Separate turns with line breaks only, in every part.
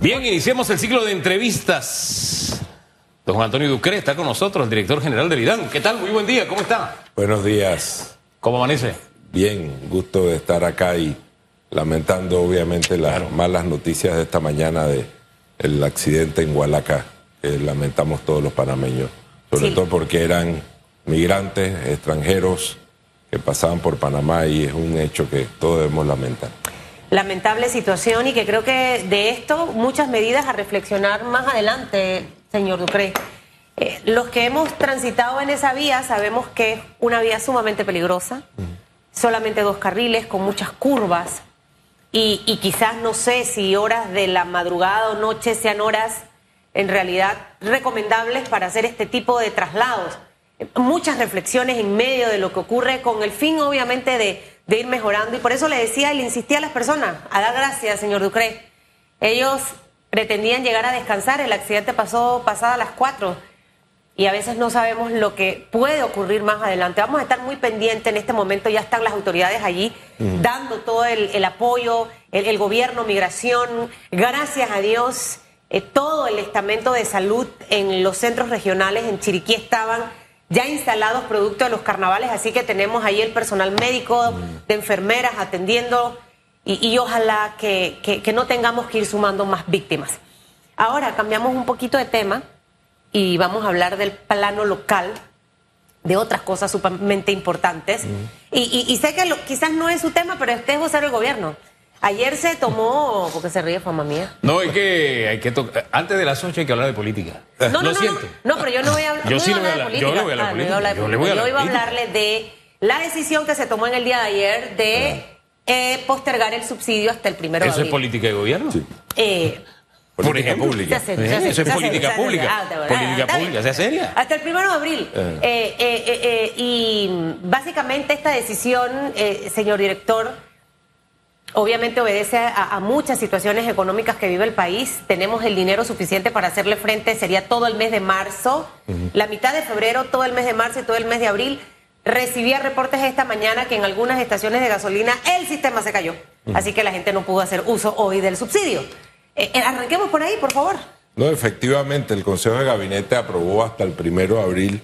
Bien, iniciamos el ciclo de entrevistas. Don Juan Antonio Ducre está con nosotros, el director general del IDAN. ¿Qué tal? Muy buen día, ¿cómo está?
Buenos días.
¿Cómo amanece?
Bien, gusto de estar acá y lamentando obviamente las malas noticias de esta mañana de el accidente en Hualaca, que lamentamos todos los panameños, sobre
Sí.
todo porque eran migrantes extranjeros que pasaban por Panamá y es un hecho que todos debemos lamentar.
Lamentable situación y que creo que de esto muchas medidas a reflexionar más adelante, señor Ducre. Eh, los que hemos transitado en esa vía sabemos que es una vía sumamente peligrosa, solamente dos carriles con muchas curvas y, y quizás no sé si horas de la madrugada o noche sean horas en realidad recomendables para hacer este tipo de traslados. Muchas reflexiones en medio de lo que ocurre con el fin obviamente de, de ir mejorando y por eso le decía y le insistía a las personas a dar gracias, señor Ducre. Ellos pretendían llegar a descansar, el accidente pasó pasada las 4 y a veces no sabemos lo que puede ocurrir más adelante. Vamos a estar muy pendientes en este momento, ya están las autoridades allí dando todo el, el apoyo, el, el gobierno, migración, gracias a Dios, eh, todo el estamento de salud en los centros regionales en Chiriquí estaban ya instalados producto de los carnavales, así que tenemos ahí el personal médico, de enfermeras atendiendo y, y ojalá que, que- que no tengamos que ir sumando más víctimas. Ahora cambiamos un poquito de tema y vamos a hablar del plano local, de otras cosas sumamente importantes. Y, y- y sé que lo- quizás no es su tema, pero este es vocero del gobierno. Ayer se tomó, porque se ríe fama mía.
No, es que hay que tocar. Antes de las 8 hay que hablar de política.
No, no,
¿Lo
no, no, pero yo no voy a hablar,
Yo sí voy a
de
hablar, yo le voy a hablar
Ah,
de
no iba a hablar de
política, yo le voy a
política. Yo iba a
hablar de
hablarle de la decisión que se tomó en el día de ayer de eh, postergar el subsidio hasta el primero de
¿Eso es
abril.
política de gobierno?
Eh,
Por
Política
ejemplo.
pública.
Se hace- se hace-
eso es política
hace-
pública.
ah,
Política pública, sea seria.
Hasta el primero de abril. Eh, eh, eh, eh, y básicamente esta decisión, eh, señor director, obviamente obedece a, a muchas situaciones económicas que vive el país. Tenemos el dinero suficiente para hacerle frente, sería todo el mes de marzo, la mitad de febrero, todo el mes de marzo y todo el mes de abril. Recibía reportes esta mañana que en algunas estaciones de gasolina el sistema se cayó, así que la gente no pudo hacer uso hoy del subsidio. Eh, eh, arranquemos por ahí, por favor.
No, efectivamente, el Consejo de Gabinete aprobó hasta el primero de abril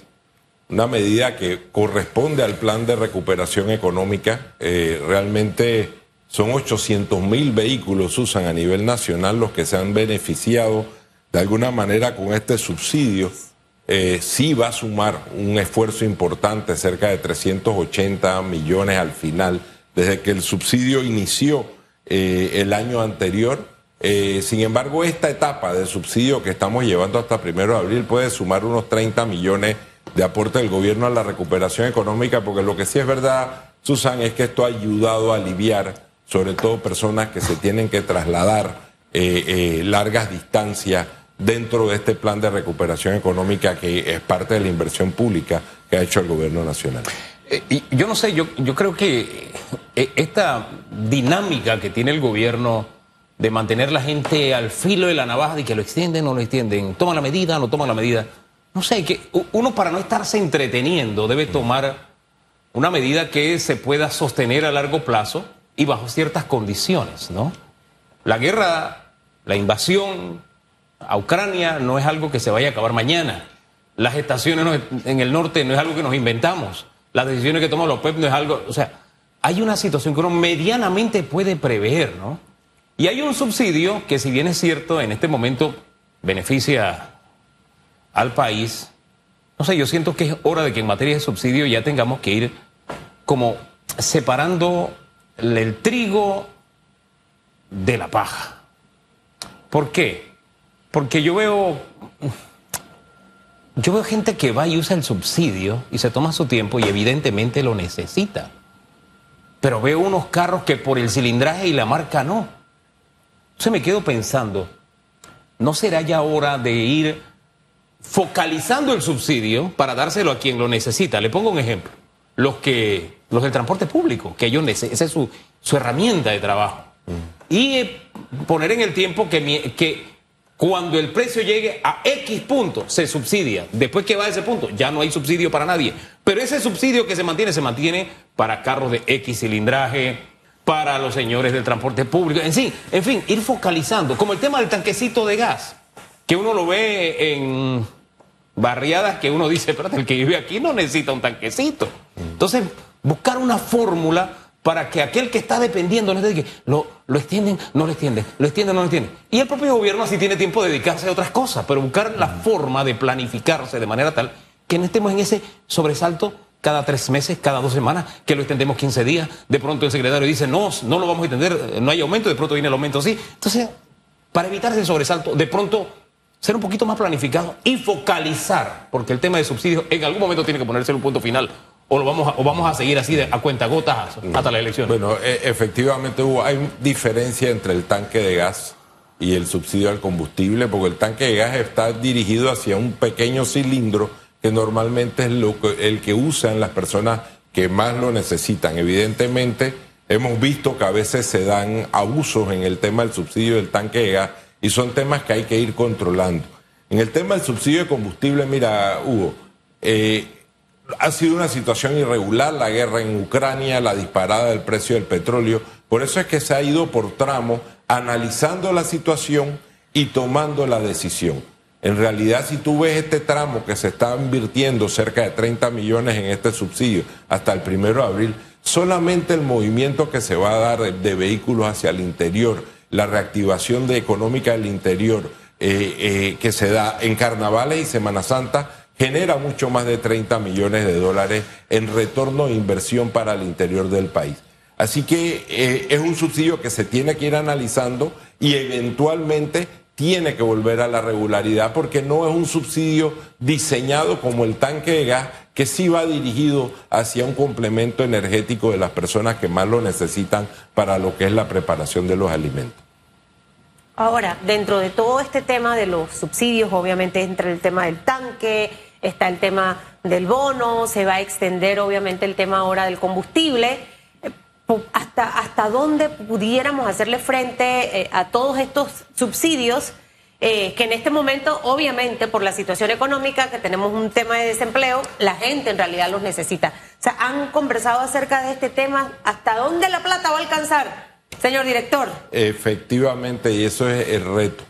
una medida que corresponde al plan de recuperación económica. Eh, realmente son 800 mil vehículos usan a nivel nacional los que se han beneficiado de alguna manera con este subsidio. Eh, sí va a sumar un esfuerzo importante, cerca de 380 millones al final, desde que el subsidio inició eh, el año anterior. Eh, sin embargo, esta etapa de subsidio que estamos llevando hasta primero de abril puede sumar unos 30 millones de aporte del gobierno a la recuperación económica, porque lo que sí es verdad, Susan, es que esto ha ayudado a aliviar, sobre todo personas que se tienen que trasladar eh, eh, largas distancias dentro de este plan de recuperación económica que es parte de la inversión pública que ha hecho el gobierno nacional.
Eh, y yo no sé, yo, yo creo que esta dinámica que tiene el gobierno de mantener la gente al filo de la navaja, de que lo extienden o no lo extienden, toman la medida, no toman la medida. No sé, que uno para no estarse entreteniendo debe tomar una medida que se pueda sostener a largo plazo y bajo ciertas condiciones, ¿no? La guerra, la invasión a Ucrania no es algo que se vaya a acabar mañana. Las estaciones en el norte no es algo que nos inventamos. Las decisiones que toma la OPEP no es algo. O sea, hay una situación que uno medianamente puede prever, ¿no? Y hay un subsidio que, si bien es cierto, en este momento beneficia al país. No sé, yo siento que es hora de que en materia de subsidio ya tengamos que ir como separando el trigo de la paja. ¿Por qué? Porque yo veo yo veo gente que va y usa el subsidio y se toma su tiempo y evidentemente lo necesita. Pero veo unos carros que por el cilindraje y la marca no. Entonces me quedo pensando, ¿no será ya hora de ir focalizando el subsidio para dárselo a quien lo necesita? Le pongo un ejemplo. Los que los del transporte público, que ellos esa es su, su herramienta de trabajo. Y eh, poner en el tiempo que, mi- que cuando el precio llegue a X punto se subsidia. Después que va a ese punto ya no hay subsidio para nadie. Pero ese subsidio que se mantiene se mantiene para carros de X cilindraje, para los señores del transporte público. En fin, en fin, ir focalizando, como el tema del tanquecito de gas, que uno lo ve en barriadas que uno dice, pero el que vive aquí no necesita un tanquecito. Entonces, buscar una fórmula para que aquel que está dependiendo, no que lo, lo extienden, no lo extienden, lo extienden, no lo extienden. Y el propio gobierno así tiene tiempo de dedicarse a otras cosas, pero buscar la forma de planificarse de manera tal que no estemos en ese sobresalto cada tres meses, cada dos semanas, que lo extendemos 15 días, de pronto el secretario dice, no, no lo vamos a extender, no hay aumento, de pronto viene el aumento así. Entonces, para evitar ese sobresalto, de pronto ser un poquito más planificado y focalizar, porque el tema de subsidios en algún momento tiene que ponerse en un punto final o lo vamos a, o vamos a seguir así a cuenta gotas hasta la elección.
Bueno, e, efectivamente hubo, hay diferencia entre el tanque de gas y el subsidio al combustible, porque el tanque de gas está dirigido hacia un pequeño cilindro que normalmente es lo el que usan las personas que más lo necesitan. Evidentemente, hemos visto que a veces se dan abusos en el tema del subsidio del tanque de gas y son temas que hay que ir controlando. En el tema del subsidio de combustible, mira, Hugo, eh, ha sido una situación irregular la guerra en Ucrania, la disparada del precio del petróleo. Por eso es que se ha ido por tramo analizando la situación y tomando la decisión. En realidad, si tú ves este tramo que se está invirtiendo cerca de 30 millones en este subsidio hasta el primero de abril, solamente el movimiento que se va a dar de vehículos hacia el interior, la reactivación de económica del interior eh, eh, que se da en carnavales y Semana Santa, genera mucho más de 30 millones de dólares en retorno e inversión para el interior del país. Así que eh, es un subsidio que se tiene que ir analizando y eventualmente tiene que volver a la regularidad porque no es un subsidio diseñado como el tanque de gas que sí va dirigido hacia un complemento energético de las personas que más lo necesitan para lo que es la preparación de los alimentos.
Ahora, dentro de todo este tema de los subsidios, obviamente entra el tema del tanque, está el tema del bono, se va a extender obviamente el tema ahora del combustible hasta, hasta dónde pudiéramos hacerle frente eh, a todos estos subsidios eh, que en este momento, obviamente, por la situación económica, que tenemos un tema de desempleo, la gente en realidad los necesita. O sea, han conversado acerca de este tema, ¿hasta dónde la plata va a alcanzar, señor director?
Efectivamente, y eso es el reto.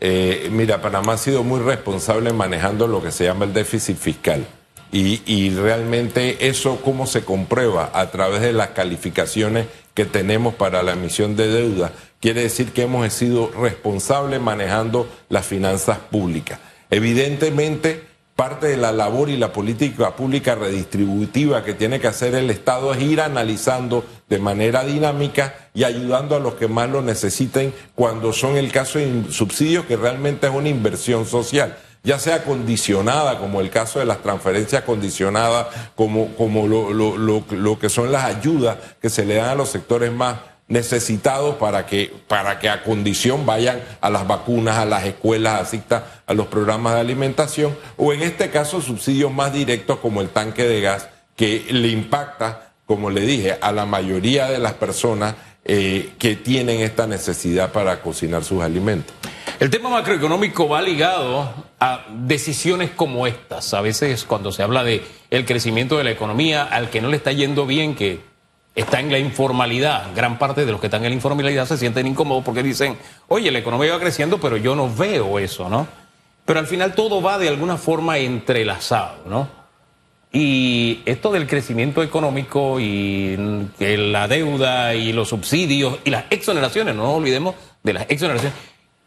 Eh, mira, Panamá ha sido muy responsable manejando lo que se llama el déficit fiscal. Y, realmente eso cómo se comprueba a través de las calificaciones que tenemos para la emisión de deuda, quiere decir que hemos sido responsables manejando las finanzas públicas. Evidentemente, parte de la labor y la política pública redistributiva que tiene que hacer el Estado es ir analizando de manera dinámica y ayudando a los que más lo necesiten cuando son el caso de subsidios que realmente es una inversión social ya sea condicionada, como el caso de las transferencias condicionadas, como, como lo, lo, lo, que son las ayudas que se le dan a los sectores más necesitados para que, para que a condición vayan a las vacunas, a las escuelas, a los programas de alimentación, o en este caso subsidios más directos como el tanque de gas, que le impacta, como le dije, a la mayoría de las personas eh, que tienen esta necesidad para cocinar sus alimentos.
El tema macroeconómico va ligado a decisiones como estas. A veces cuando se habla de el crecimiento de la economía, al que no le está yendo bien, que está en la informalidad, gran parte de los que están en la informalidad se sienten incómodos porque dicen, oye, la economía va creciendo, pero yo no veo eso, ¿no? Pero al final todo va de alguna forma entrelazado, ¿no? Y esto del crecimiento económico y la deuda y los subsidios y las exoneraciones, no nos olvidemos de las exoneraciones,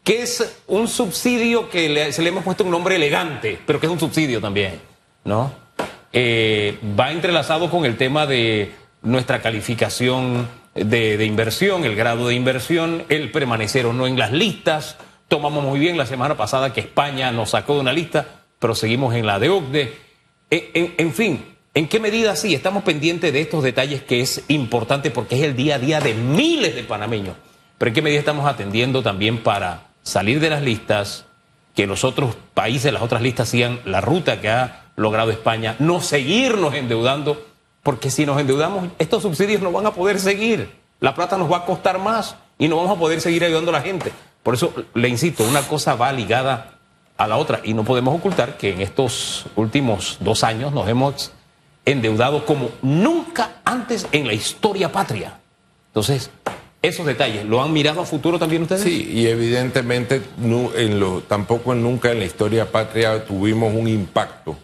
que es un subsidio que se le hemos puesto un nombre elegante, pero que es un subsidio también, ¿no? Eh, va entrelazado con el tema de nuestra calificación de, inversión, el grado de inversión, el permanecer o no en las listas. Tomamos muy bien la semana pasada que España nos sacó de una lista, pero seguimos en la de OCDE. En, en fin, ¿en qué medida sí estamos pendientes de estos detalles que es importante porque es el día a día de miles de panameños? Pero ¿en qué medida estamos atendiendo también para salir de las listas, que los otros países, las otras listas sigan la ruta que ha logrado España, no seguirnos endeudando, porque si nos endeudamos, estos subsidios no van a poder seguir. La plata nos va a costar más y no vamos a poder seguir ayudando a la gente. Por eso le insisto, una cosa va ligada a la otra y no podemos ocultar que en estos últimos dos años nos hemos endeudado como nunca antes en la historia patria. Entonces, esos detalles, ¿lo han mirado a futuro también ustedes?
Sí, y evidentemente en lo, tampoco nunca en la historia patria tuvimos un impacto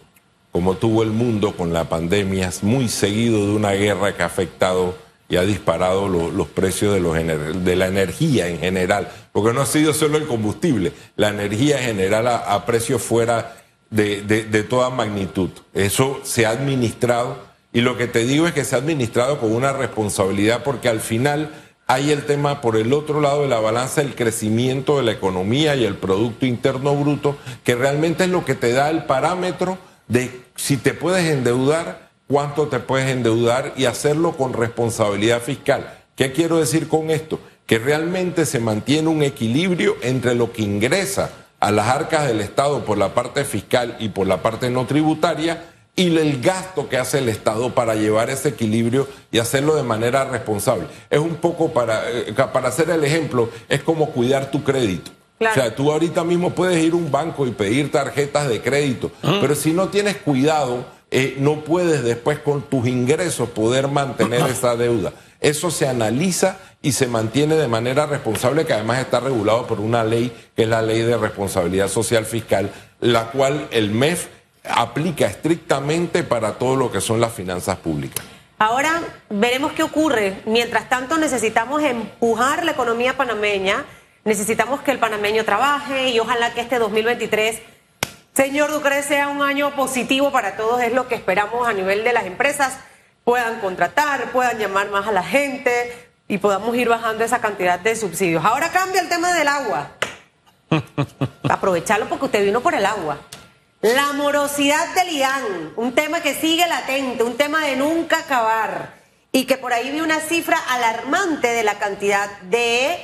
como tuvo el mundo con la pandemia, muy seguido de una guerra que ha afectado y ha disparado los precios de, los de la energía en general, porque no ha sido solo el combustible, la energía en general a, precios fuera de, de toda magnitud. Eso se ha administrado y lo que te digo es que se ha administrado con una responsabilidad porque al final hay el tema por el otro lado de la balanza, el crecimiento de la economía y el Producto Interno Bruto, que realmente es lo que te da el parámetro de si te puedes endeudar, cuánto te puedes endeudar y hacerlo con responsabilidad fiscal. ¿Qué quiero decir con esto? Que realmente se mantiene un equilibrio entre lo que ingresa a las arcas del Estado por la parte fiscal y por la parte no tributaria y el gasto que hace el Estado para llevar ese equilibrio y hacerlo de manera responsable. Es un poco para, eh, para hacer el ejemplo, es como cuidar tu crédito. O sea, tú ahorita mismo puedes ir a un banco y pedir tarjetas de crédito, ah. pero si no tienes cuidado, eh, no puedes después con tus ingresos poder mantener esa deuda. Eso se analiza y se mantiene de manera responsable, que además está regulado por una ley, que es la ley de responsabilidad social fiscal, la cual el MEF aplica estrictamente para todo lo que son las finanzas públicas.
Ahora veremos qué ocurre. Mientras tanto, necesitamos empujar la economía panameña Necesitamos que el panameño trabaje y ojalá que este 2023, señor Ducre, sea un año positivo para todos. Es lo que esperamos a nivel de las empresas. Puedan contratar, puedan llamar más a la gente y podamos ir bajando esa cantidad de subsidios. Ahora cambia el tema del agua. Aprovecharlo porque usted vino por el agua. La morosidad del IAN, un tema que sigue latente, un tema de nunca acabar y que por ahí vi una cifra alarmante de la cantidad de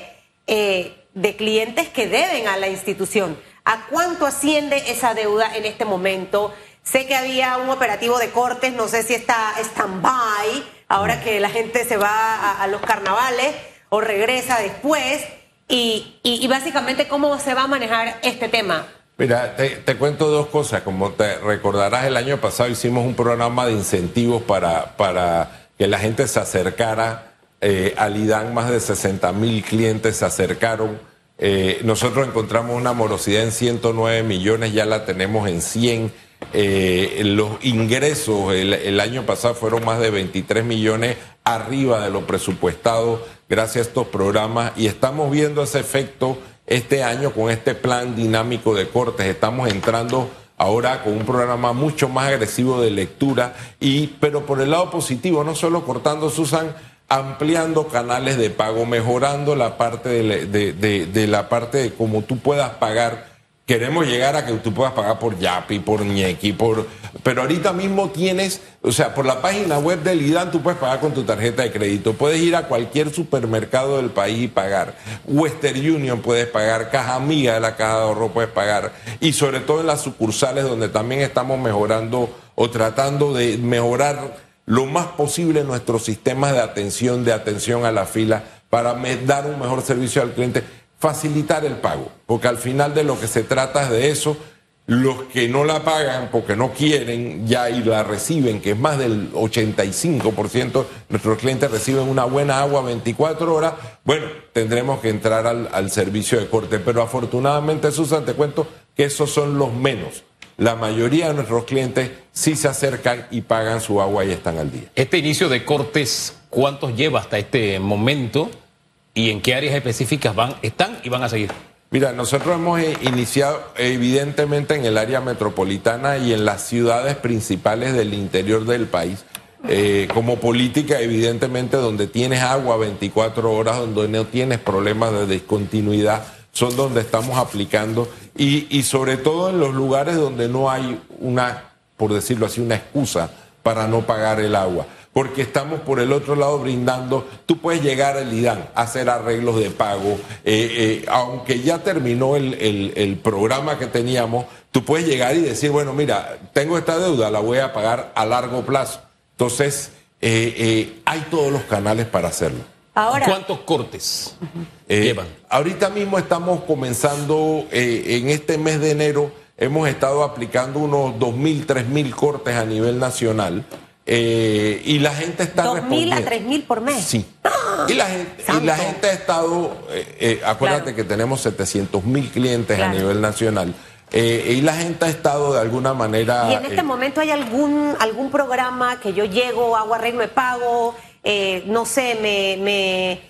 eh, de clientes que deben a la institución. ¿A cuánto asciende esa deuda en este momento? Sé que había un operativo de cortes, no sé si está stand-by, ahora que la gente se va a, los carnavales o regresa después, y, básicamente cómo se va a manejar este tema.
Mira, te, cuento dos cosas. Como te recordarás, el año pasado hicimos un programa de incentivos para, para que la gente se acercara eh, al IDAN. Más de 60 mil clientes se acercaron eh, nosotros encontramos una morosidad en 109 millones, ya la tenemos en 100. Eh, los ingresos el, año pasado fueron más de 23 millones arriba de lo presupuestado gracias a estos programas y estamos viendo ese efecto este año con este plan dinámico de cortes. Estamos entrando ahora con un programa mucho más agresivo de lectura y pero por el lado positivo, no solo cortando Susan ampliando canales de pago, mejorando la parte de, la parte de cómo tú puedas pagar. Queremos llegar a que tú puedas pagar por Yapi, por Ñequi, por... Pero ahorita mismo tienes, o sea, por la página web del IDAN tú puedes pagar con tu tarjeta de crédito. Puedes ir a cualquier supermercado del país y pagar. Western Union puedes pagar, Caja Amiga de la Caja de Ahorro puedes pagar. Y sobre todo en las sucursales donde también estamos mejorando o tratando de mejorar lo más posible nuestros sistemas de atención, de atención a la fila, para dar un mejor servicio al cliente, facilitar el pago, porque al final de lo que se trata es de eso. Los que no la pagan porque no quieren ya y la reciben, que es más del 85%, nuestros clientes reciben una buena agua 24 horas, bueno, tendremos que entrar al, al servicio de corte. Pero afortunadamente, Susan, te cuento que esos son los menos la mayoría de nuestros clientes sí se acercan y pagan su agua y están al día.
Este inicio de cortes, ¿cuántos lleva hasta este momento y en qué áreas específicas van, están y van a seguir?
Mira, nosotros hemos eh, iniciado evidentemente en el área metropolitana y en las ciudades principales del interior del país. Eh, como política, evidentemente, donde tienes agua 24 horas, donde no tienes problemas de discontinuidad, son donde estamos aplicando y, sobre todo en los lugares donde no hay una, por decirlo así, una excusa para no pagar el agua. Porque estamos por el otro lado brindando, tú puedes llegar al IDAN, hacer arreglos de pago, eh, eh, aunque ya terminó el, programa que teníamos, tú puedes llegar y decir, bueno, mira, tengo esta deuda, la voy a pagar a largo plazo. Entonces, eh, hay todos los canales para hacerlo.
¿Cuántos cortes
eh, llevan? Ahorita mismo estamos comenzando, eh, en este mes de enero, hemos estado aplicando unos 2.000, 3.000 cortes a nivel nacional. Eh, y la gente está
¿2.000 a 3.000 por mes?
Sí. Y la gente, y la gente ha estado, eh, eh, acuérdate que tenemos 700 mil clientes a nivel nacional. Eh, y la gente ha estado de alguna manera.
¿Y en este momento hay algún algún programa que yo llego, hago arreglo de pago, no sé, me, me,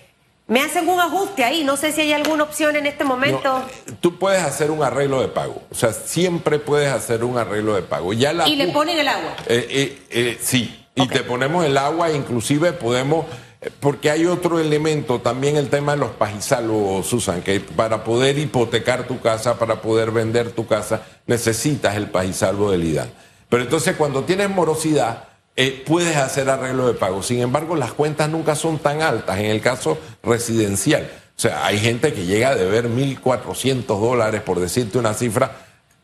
me, hacen un ajuste ahí? No sé si hay alguna opción en este momento.
tú puedes hacer un arreglo de pago. O sea, siempre puedes hacer un arreglo de pago. Ya
¿Y le ponen el agua?
sí. Y te ponemos el agua, inclusive podemos porque hay otro elemento, también el tema de los pajisalvos, Susan, que para poder hipotecar tu casa, para poder vender tu casa, necesitas el pajisalvo del IDAN. Pero entonces cuando tienes morosidad, eh, puedes hacer arreglo de pago. Sin embargo, las cuentas nunca son tan altas en el caso residencial. O sea, hay gente que llega a deber 1.400 dólares, por decirte una cifra.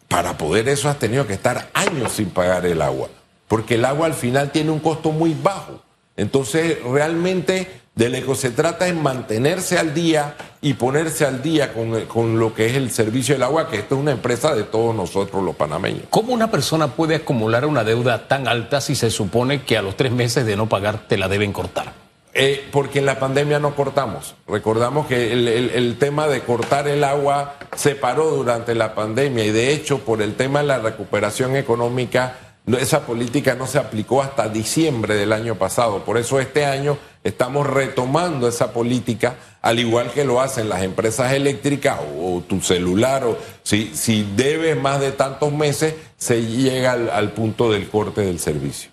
Para poder eso has tenido que estar años sin pagar el agua. Porque el agua al final tiene un costo muy bajo. Entonces, realmente de lo que se trata es mantenerse al día y ponerse al día con, lo que es el servicio del agua, que esto es una empresa de todos nosotros los panameños.
¿Cómo una persona puede acumular una deuda tan alta si se supone que a los tres meses de no pagar te la deben cortar?
Eh, porque en la pandemia no cortamos. Recordamos que el, el, tema de cortar el agua se paró durante la pandemia y de hecho por el tema de la recuperación económica esa política no se aplicó hasta diciembre del año pasado. Por eso este año estamos retomando esa política, al igual que lo hacen las empresas eléctricas o, tu celular. O, si, si debes más de tantos meses, se llega al, punto del corte del servicio.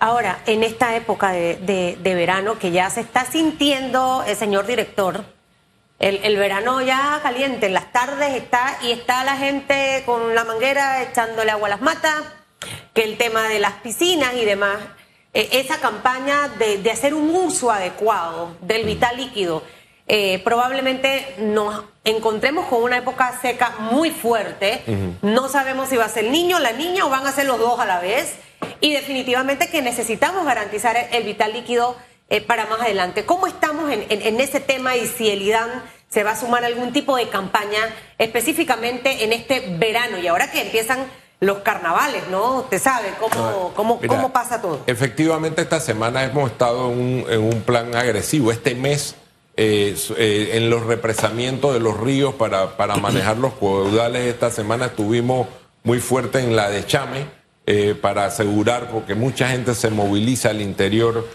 Ahora, en esta época de, verano que ya se está sintiendo, señor director, el, el, verano ya caliente, en las tardes está y está la gente con la manguera echándole agua a las matas que el tema de las piscinas y demás, eh, esa campaña de, hacer un uso adecuado del vital líquido, eh, probablemente nos encontremos con una época seca muy fuerte. No sabemos si va a ser el niño, la niña o van a ser los dos a la vez. Y definitivamente que necesitamos garantizar el, vital líquido eh, para más adelante. ¿Cómo estamos en, en, ese tema y si el IDAN se va a sumar algún tipo de campaña específicamente en este verano y ahora que empiezan los carnavales, ¿no? Usted sabe cómo, cómo, cómo pasa todo.
Efectivamente, esta semana hemos estado en un, plan agresivo. Este mes, eh, eh, en los represamientos de los ríos para, para manejar los caudales, esta semana estuvimos muy fuerte en la de Chame. Eh, para asegurar, porque mucha gente se moviliza al interior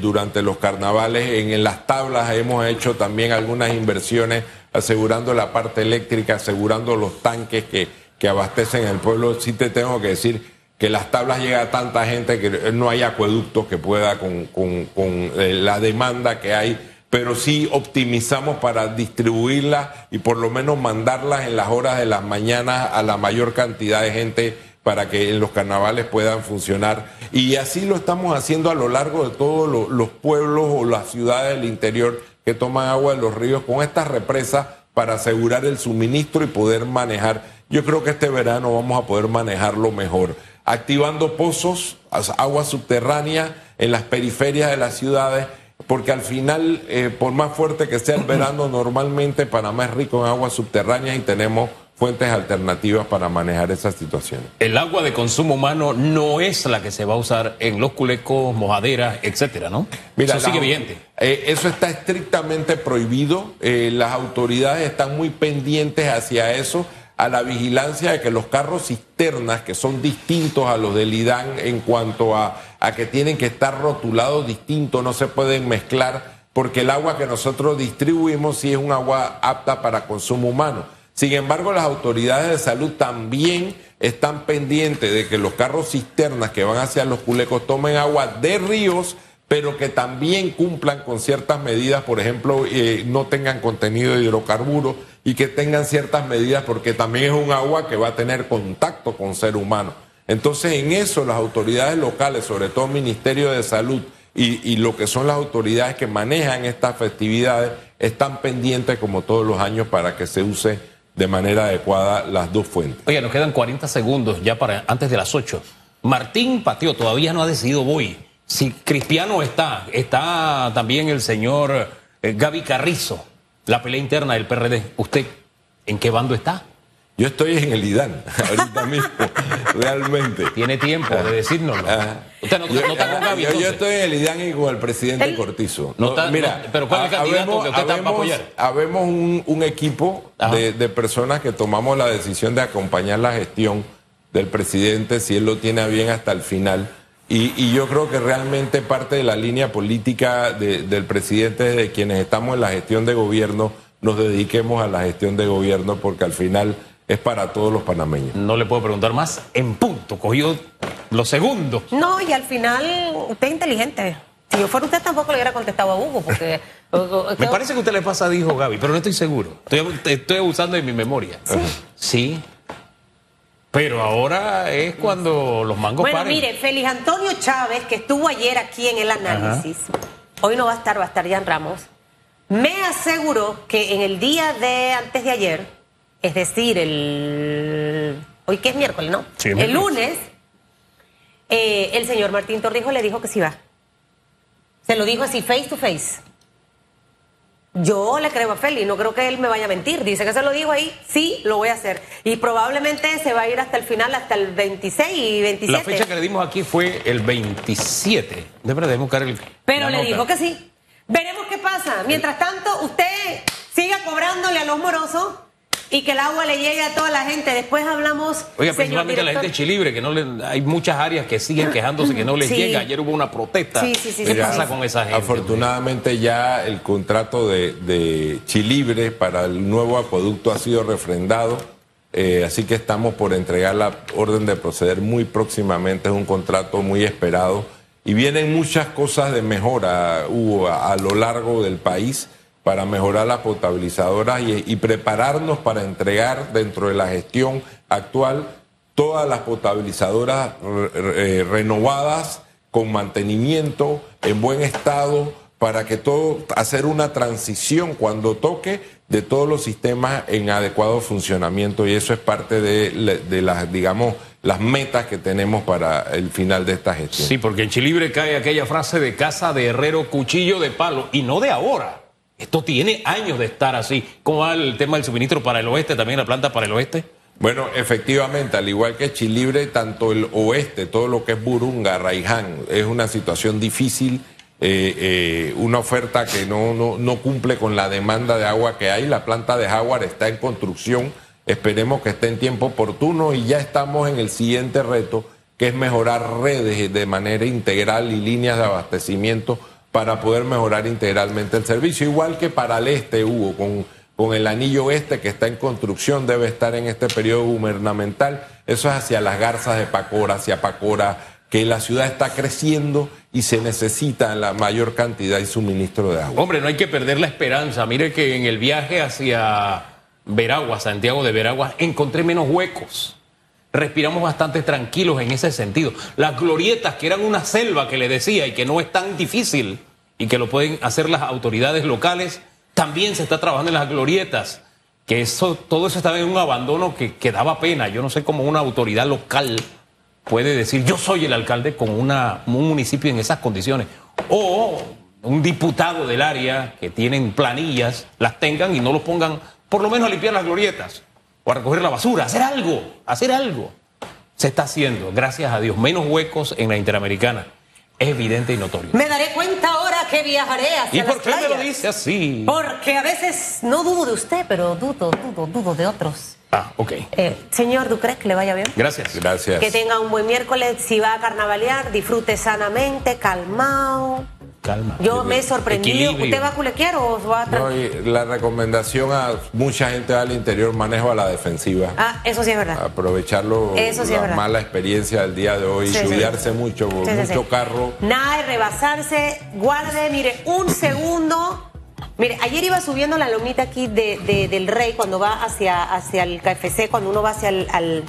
durante los carnavales. En, las tablas hemos hecho también algunas inversiones asegurando la parte eléctrica, asegurando los tanques que, que abastecen el pueblo, sí te tengo que decir que las tablas llega a tanta gente que no hay acueductos que pueda con, eh, la demanda que hay, pero sí optimizamos para distribuirla y por lo menos mandarlas en las horas de las mañanas a la mayor cantidad de gente para que en los carnavales puedan funcionar. Y así lo estamos haciendo a lo largo de todos los pueblos o las ciudades del interior que toman agua de los ríos con estas represas para asegurar el suministro y poder manejar yo creo que este verano vamos a poder manejarlo mejor, activando pozos, agua subterránea en las periferias de las ciudades, porque al final, eh, por más fuerte que sea el verano, normalmente Panamá es rico en agua subterránea y tenemos fuentes alternativas para manejar esas situaciones.
El agua de consumo humano no es la que se va a usar en los culecos, mojaderas, etcétera, ¿no?
Mira, eso sigue vigente. Eh, eso está estrictamente prohibido. Eh, las autoridades están muy pendientes hacia eso a la vigilancia de que los carros cisternas, que son distintos a los del IDAN en cuanto a, que tienen que estar rotulados distintos, no se pueden mezclar, porque el agua que nosotros distribuimos sí es un agua apta para consumo humano. Sin embargo, las autoridades de salud también están pendientes de que los carros cisternas que van hacia los culecos tomen agua de ríos pero que también cumplan con ciertas medidas, por ejemplo, eh, no tengan contenido de hidrocarburos y que tengan ciertas medidas porque también es un agua que va a tener contacto con ser humano. Entonces, en eso las autoridades locales, sobre todo el Ministerio de Salud y, lo que son las autoridades que manejan estas festividades, están pendientes como todos los años para que se use de manera adecuada las dos fuentes.
Oye, nos quedan 40 segundos ya para antes de las 8. Martín Patio todavía no ha decidido voy. Si Cristiano está, está también el señor eh, Gaby Carrizo, la pelea interna del PRD. ¿Usted en qué bando está?
Yo estoy en el IDAN, ahorita mismo, realmente.
Tiene tiempo de decírnoslo.
Ah.
Usted no,
yo,
no está con Gaby,
yo- yo estoy en el IDAN y con el presidente Cortizo.
No está- no, pero ¿cuál es el candidato
habemos-
que usted está para
habemos-
apoyar?
Habemos un, un equipo de, de personas que tomamos la decisión de acompañar la gestión del presidente, si él lo tiene a bien hasta el final. Y, y yo creo que realmente parte de la línea política de- del presidente es de quienes estamos en la gestión de gobierno, nos dediquemos a la gestión de gobierno porque al final es para todos los panameños.
No le puedo preguntar más. En punto, cogió los segundos.
No, y al final usted es inteligente. Si yo fuera usted tampoco le hubiera contestado a Hugo, porque...
Me parece que usted le pasa, dijo Gaby, pero no estoy seguro. Estoy, estoy abusando de mi memoria. Sí. Pero ahora es cuando los mangos
Bueno,
paren.
mire, Félix Antonio Chávez, que estuvo ayer aquí en el análisis, hoy no va a estar, va a estar Jan Ramos, me aseguró que en el día de antes de ayer, es decir, el... Hoy que es miércoles, ¿no?
Sí,
el
miércoles.
lunes, eh, el señor Martín Torrijos le dijo que sí va. Se lo dijo así, face to face. Yo le creo a Félix, no creo que él me vaya a mentir. Dice que se lo dijo ahí, sí, lo voy a hacer. Y probablemente se va a ir hasta el final, hasta el 26 y 27.
La fecha que le dimos aquí fue el 27. De verdad, debemos buscar el.
Pero le
nota.
dijo que sí. Veremos qué pasa. Mientras tanto, usted siga cobrándole a los morosos y que el agua le llegue a toda la gente. Después hablamos.
Oiga, principalmente la
director.
gente de Chilibre, que no le, hay muchas áreas que siguen quejándose que no les
Sí.
llega. Ayer hubo una protesta.
Sí, sí, sí,
¿Qué pasa con esa gente?
Afortunadamente ya el contrato de, de Chilibre para el nuevo acueducto ha sido refrendado, eh, así que estamos por entregar la orden de proceder muy próximamente, es un contrato muy esperado y vienen muchas cosas de mejora, Hugo, a, a lo largo del país para mejorar las potabilizadoras y, prepararnos para entregar dentro de la gestión actual todas las potabilizadoras re- re- renovadas con mantenimiento en buen estado para que todo hacer una transición cuando toque de todos los sistemas en adecuado funcionamiento y eso es parte de, de las digamos las metas que tenemos para el final de esta gestión.
Sí, porque en Chilibre cae aquella frase de casa de herrero, cuchillo de palo, y no de ahora. Esto tiene años de estar así. ¿Cómo va el tema del suministro para el oeste, también la planta para el oeste?
Bueno, efectivamente, al igual que Chilibre, tanto el oeste, todo lo que es Burunga, Raiján, es una situación difícil, eh, eh, una oferta que no, no, no cumple con la demanda de agua que hay. La planta de Jaguar está en construcción, esperemos que esté en tiempo oportuno y ya estamos en el siguiente reto, que es mejorar redes de manera integral y líneas de abastecimiento para poder mejorar integralmente el servicio, igual que para el este, Hugo, con con el anillo oeste que está en construcción, debe estar en este periodo gubernamental. Eso es hacia las garzas de Pacora, hacia Pacora, que la ciudad está creciendo y se necesita la mayor cantidad y suministro de agua.
Hombre, no hay que perder la esperanza. Mire que en el viaje hacia Veragua, Santiago de Veragua, encontré menos huecos. Respiramos bastante tranquilos en ese sentido. Las glorietas, que eran una selva que le decía y que no es tan difícil y que lo pueden hacer las autoridades locales, también se está trabajando en las glorietas. Que eso, todo eso estaba en un abandono que, que daba pena. Yo no sé cómo una autoridad local puede decir yo soy el alcalde con un municipio en esas condiciones. O un diputado del área que tienen planillas, las tengan y no los pongan por lo menos a limpiar las glorietas o a recoger la basura, hacer algo, hacer algo. Se está haciendo, gracias a Dios, menos huecos en la Interamericana. Es evidente y notorio.
Me daré cuenta ahora que viajaré hacia
¿Y por
las
qué me lo dice así?
Porque a veces no dudo de usted, pero dudo, dudo, dudo de otros.
Ah, ok.
Eh, señor Ducre, que le vaya bien.
Gracias.
Gracias.
Que tenga un buen miércoles. Si va a carnavalear, disfrute sanamente, calmado.
Calma.
Yo me he sorprendido.
Equilibrio.
¿Usted va a culequear o va a.?
No, y la recomendación a mucha gente al interior, manejo a la defensiva.
Ah, eso sí es verdad.
Aprovecharlo,
Eso sí es
la
verdad.
mala experiencia del día de hoy,
Sí,
mucho,
Sí,
mucho
sí.
carro.
Nada de rebasarse. Guarde, mire, un segundo. Mire, ayer iba subiendo la lomita aquí de, de- del Rey cuando va hacia, hacia el KFC, cuando uno va hacia el. al-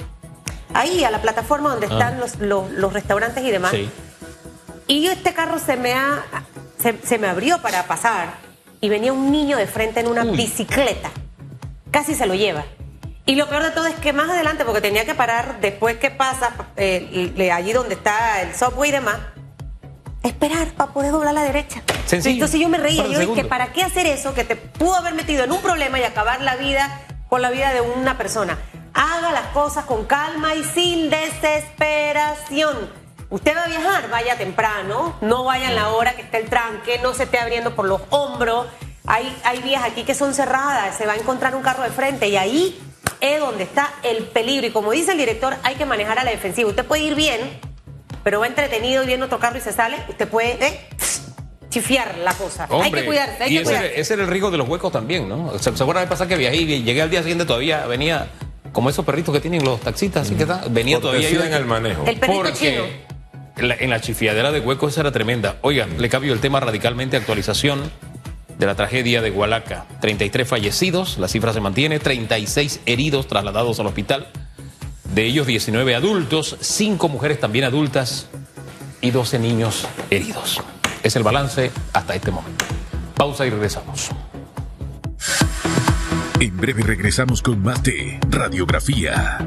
ahí, a la plataforma donde están los, los, los restaurantes y demás.
Ah. Sí.
Y este carro se me ha se, se me abrió para pasar y venía un niño de frente en una
Uy.
bicicleta. Casi se lo lleva. Y lo peor de todo es que más adelante, porque tenía que parar después que pasa eh, allí donde está el subway y demás, esperar para poder doblar a la derecha.
Sencillo.
Entonces yo me reía, yo dije. ¿para qué hacer eso que te pudo haber metido en un problema y acabar la vida con la vida de una persona? haga las cosas con calma y sin desesperación. Usted va a viajar, vaya temprano, no vaya en la hora que esté el tranque, no se esté abriendo por los hombros. Hay, hay vías aquí que son cerradas, se va a encontrar un carro de frente y ahí es donde está el peligro. Y como dice el director, hay que manejar a la defensiva. Usted puede ir bien, pero va entretenido y viendo otro carro y se sale, usted puede eh, chifiar la cosa. hay que cuidarse, hay
y
que
ese,
cuidarse.
ese era el riesgo de los huecos también, ¿no? ¿Se, ¿se acuerdan de pasar que viajé y llegué al día siguiente todavía venía como esos perritos que tienen los taxistas, así que está, venía todavía yo-
en el manejo.
El perrito chino.
En la, en chifiadera de huecos esa era tremenda. Oiga, le cambio el tema radicalmente, actualización de la tragedia de Hualaca. 33 fallecidos, la cifra se mantiene, 36 heridos trasladados al hospital. De ellos 19 adultos, 5 mujeres también adultas y 12 niños heridos. Es el balance hasta este momento. Pausa y regresamos.
En breve regresamos con más Radiografía.